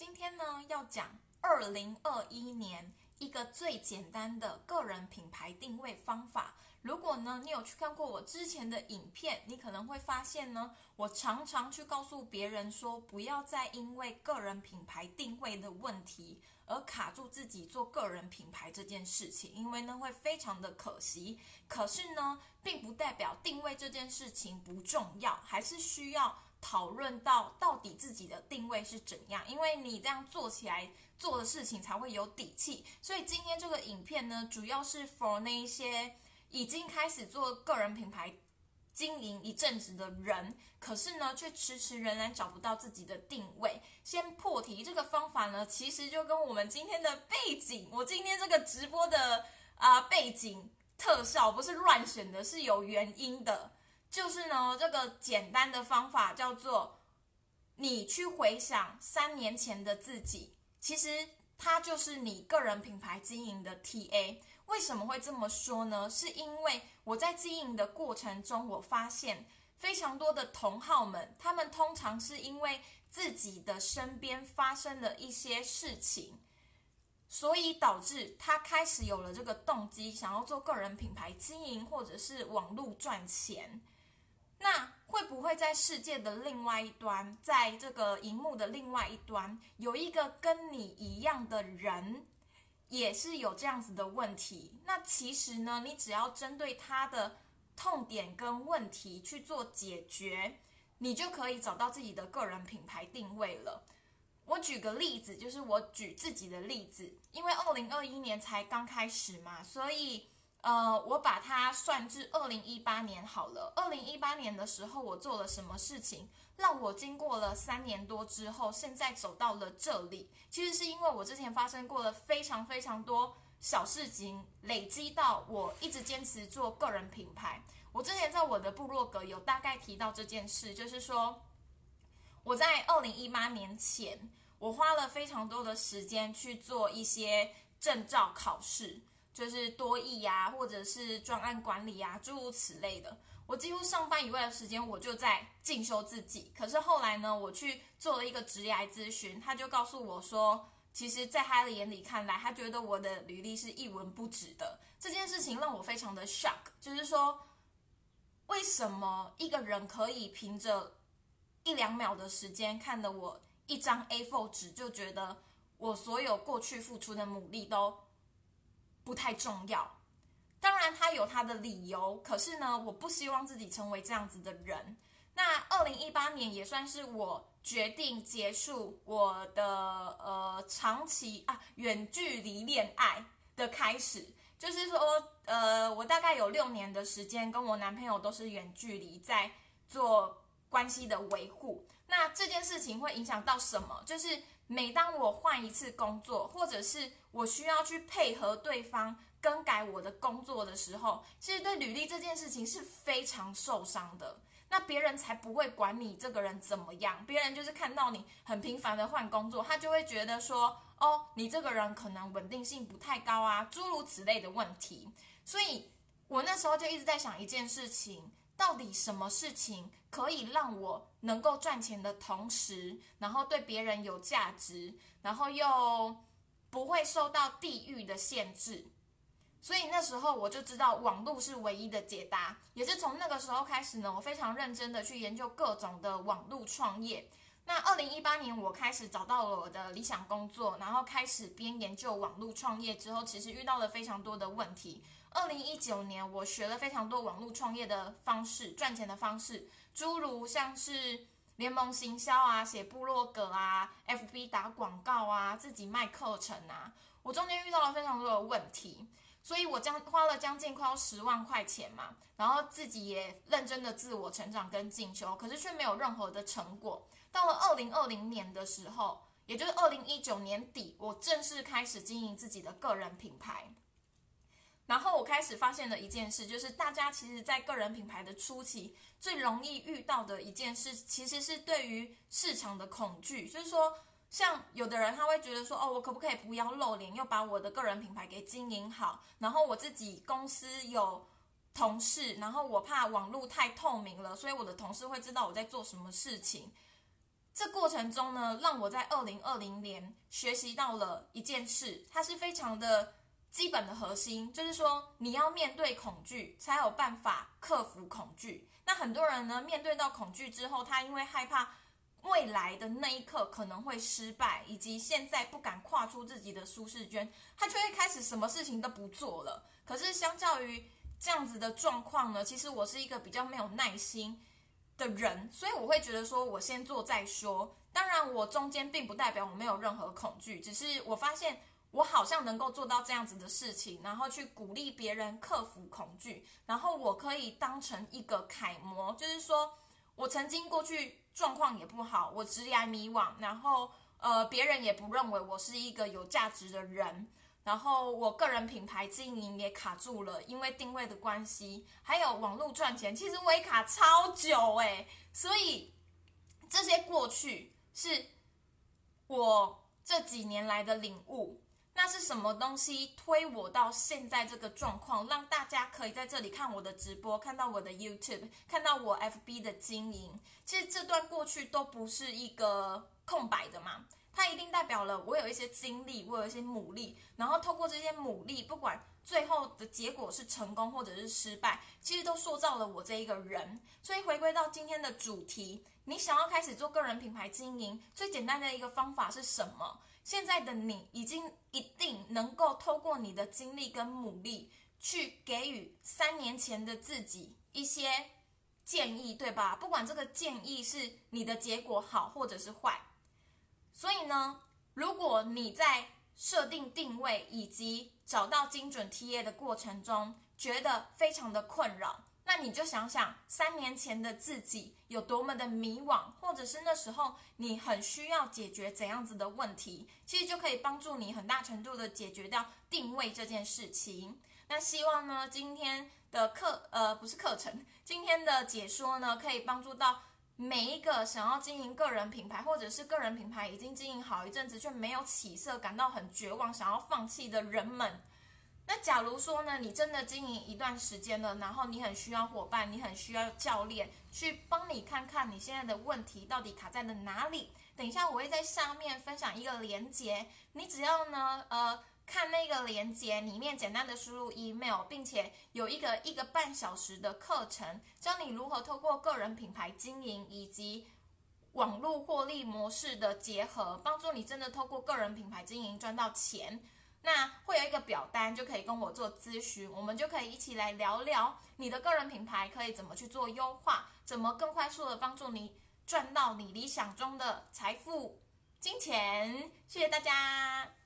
今天呢，要讲二零二一年一个最简单的个人品牌定位方法。如果呢，你有去看过我之前的影片，你可能会发现呢，我常常去告诉别人说，不要再因为个人品牌定位的问题而卡住自己做个人品牌这件事情，因为呢会非常的可惜。可是呢，并不代表定位这件事情不重要，还是需要。讨论到到底自己的定位是怎样，因为你这样做起来做的事情才会有底气。所以今天这个影片呢，主要是 for 那一些已经开始做个人品牌经营一阵子的人，可是呢却迟迟仍然找不到自己的定位。先破题，这个方法呢，其实就跟我们今天的背景，我今天这个直播的啊背景特效不是乱选的，是有原因的。就是呢，这个简单的方法叫做，你去回想三年前的自己，其实它就是你个人品牌经营的 TA。为什么会这么说呢？是因为我在经营的过程中，我发现非常多的同好们，他们通常是因为自己的身边发生了一些事情，所以导致他开始有了这个动机，想要做个人品牌经营，或者是网络赚钱。那会不会在世界的另外一端，在这个荧幕的另外一端，有一个跟你一样的人，也是有这样子的问题？那其实呢，你只要针对他的痛点跟问题去做解决，你就可以找到自己的个人品牌定位了。我举个例子，就是我举自己的例子，因为二零二一年才刚开始嘛，所以。呃，我把它算至二零一八年好了。二零一八年的时候，我做了什么事情，让我经过了三年多之后，现在走到了这里？其实是因为我之前发生过了非常非常多小事情，累积到我一直坚持做个人品牌。我之前在我的部落格有大概提到这件事，就是说我在二零一八年前，我花了非常多的时间去做一些证照考试。就是多义呀，或者是专案管理呀，诸如此类的。我几乎上班以外的时间，我就在进修自己。可是后来呢，我去做了一个职业咨询，他就告诉我说，其实，在他的眼里看来，他觉得我的履历是一文不值的。这件事情让我非常的 shock，就是说，为什么一个人可以凭着一两秒的时间，看了我一张 A4 纸，就觉得我所有过去付出的努力都。不太重要，当然他有他的理由，可是呢，我不希望自己成为这样子的人。那二零一八年也算是我决定结束我的呃长期啊远距离恋爱的开始，就是说呃我大概有六年的时间跟我男朋友都是远距离在做关系的维护。那这件事情会影响到什么？就是每当我换一次工作，或者是我需要去配合对方更改我的工作的时候，其实对履历这件事情是非常受伤的。那别人才不会管你这个人怎么样，别人就是看到你很频繁的换工作，他就会觉得说，哦，你这个人可能稳定性不太高啊，诸如此类的问题。所以我那时候就一直在想一件事情。到底什么事情可以让我能够赚钱的同时，然后对别人有价值，然后又不会受到地域的限制？所以那时候我就知道网络是唯一的解答。也是从那个时候开始呢，我非常认真的去研究各种的网络创业。那二零一八年我开始找到了我的理想工作，然后开始边研究网络创业之后，其实遇到了非常多的问题。二零一九年，我学了非常多网络创业的方式、赚钱的方式，诸如像是联盟行销啊、写部落格啊、FB 打广告啊、自己卖课程啊。我中间遇到了非常多的问题，所以我将花了将近快要十万块钱嘛，然后自己也认真的自我成长跟进修，可是却没有任何的成果。到了二零二零年的时候，也就是二零一九年底，我正式开始经营自己的个人品牌。然后我开始发现了一件事，就是大家其实，在个人品牌的初期，最容易遇到的一件事，其实是对于市场的恐惧。就是说，像有的人他会觉得说，哦，我可不可以不要露脸，又把我的个人品牌给经营好？然后我自己公司有同事，然后我怕网络太透明了，所以我的同事会知道我在做什么事情。这过程中呢，让我在二零二零年学习到了一件事，它是非常的基本的核心，就是说你要面对恐惧，才有办法克服恐惧。那很多人呢，面对到恐惧之后，他因为害怕未来的那一刻可能会失败，以及现在不敢跨出自己的舒适圈，他就会开始什么事情都不做了。可是相较于这样子的状况呢，其实我是一个比较没有耐心。的人，所以我会觉得说，我先做再说。当然，我中间并不代表我没有任何恐惧，只是我发现我好像能够做到这样子的事情，然后去鼓励别人克服恐惧，然后我可以当成一个楷模，就是说我曾经过去状况也不好，我直来迷惘，然后呃，别人也不认为我是一个有价值的人。然后我个人品牌经营也卡住了，因为定位的关系，还有网络赚钱，其实我也卡超久诶。所以这些过去是我这几年来的领悟。那是什么东西推我到现在这个状况，让大家可以在这里看我的直播，看到我的 YouTube，看到我 FB 的经营？其实这段过去都不是一个空白的嘛。它一定代表了我有一些经历，我有一些努力，然后透过这些努力，不管最后的结果是成功或者是失败，其实都塑造了我这一个人。所以回归到今天的主题，你想要开始做个人品牌经营，最简单的一个方法是什么？现在的你已经一定能够透过你的经历跟努力，去给予三年前的自己一些建议，对吧？不管这个建议是你的结果好或者是坏。所以呢，如果你在设定定位以及找到精准 TA 的过程中觉得非常的困扰，那你就想想三年前的自己有多么的迷惘，或者是那时候你很需要解决怎样子的问题，其实就可以帮助你很大程度的解决掉定位这件事情。那希望呢，今天的课呃不是课程，今天的解说呢，可以帮助到。每一个想要经营个人品牌，或者是个人品牌已经经营好一阵子却没有起色，感到很绝望，想要放弃的人们，那假如说呢，你真的经营一段时间了，然后你很需要伙伴，你很需要教练去帮你看看你现在的问题到底卡在了哪里。等一下我会在上面分享一个连接，你只要呢，呃。看那个链接里面，简单的输入 email，并且有一个一个半小时的课程，教你如何透过个人品牌经营以及网络获利模式的结合，帮助你真的透过个人品牌经营赚到钱。那会有一个表单，就可以跟我做咨询，我们就可以一起来聊聊你的个人品牌可以怎么去做优化，怎么更快速的帮助你赚到你理想中的财富、金钱。谢谢大家。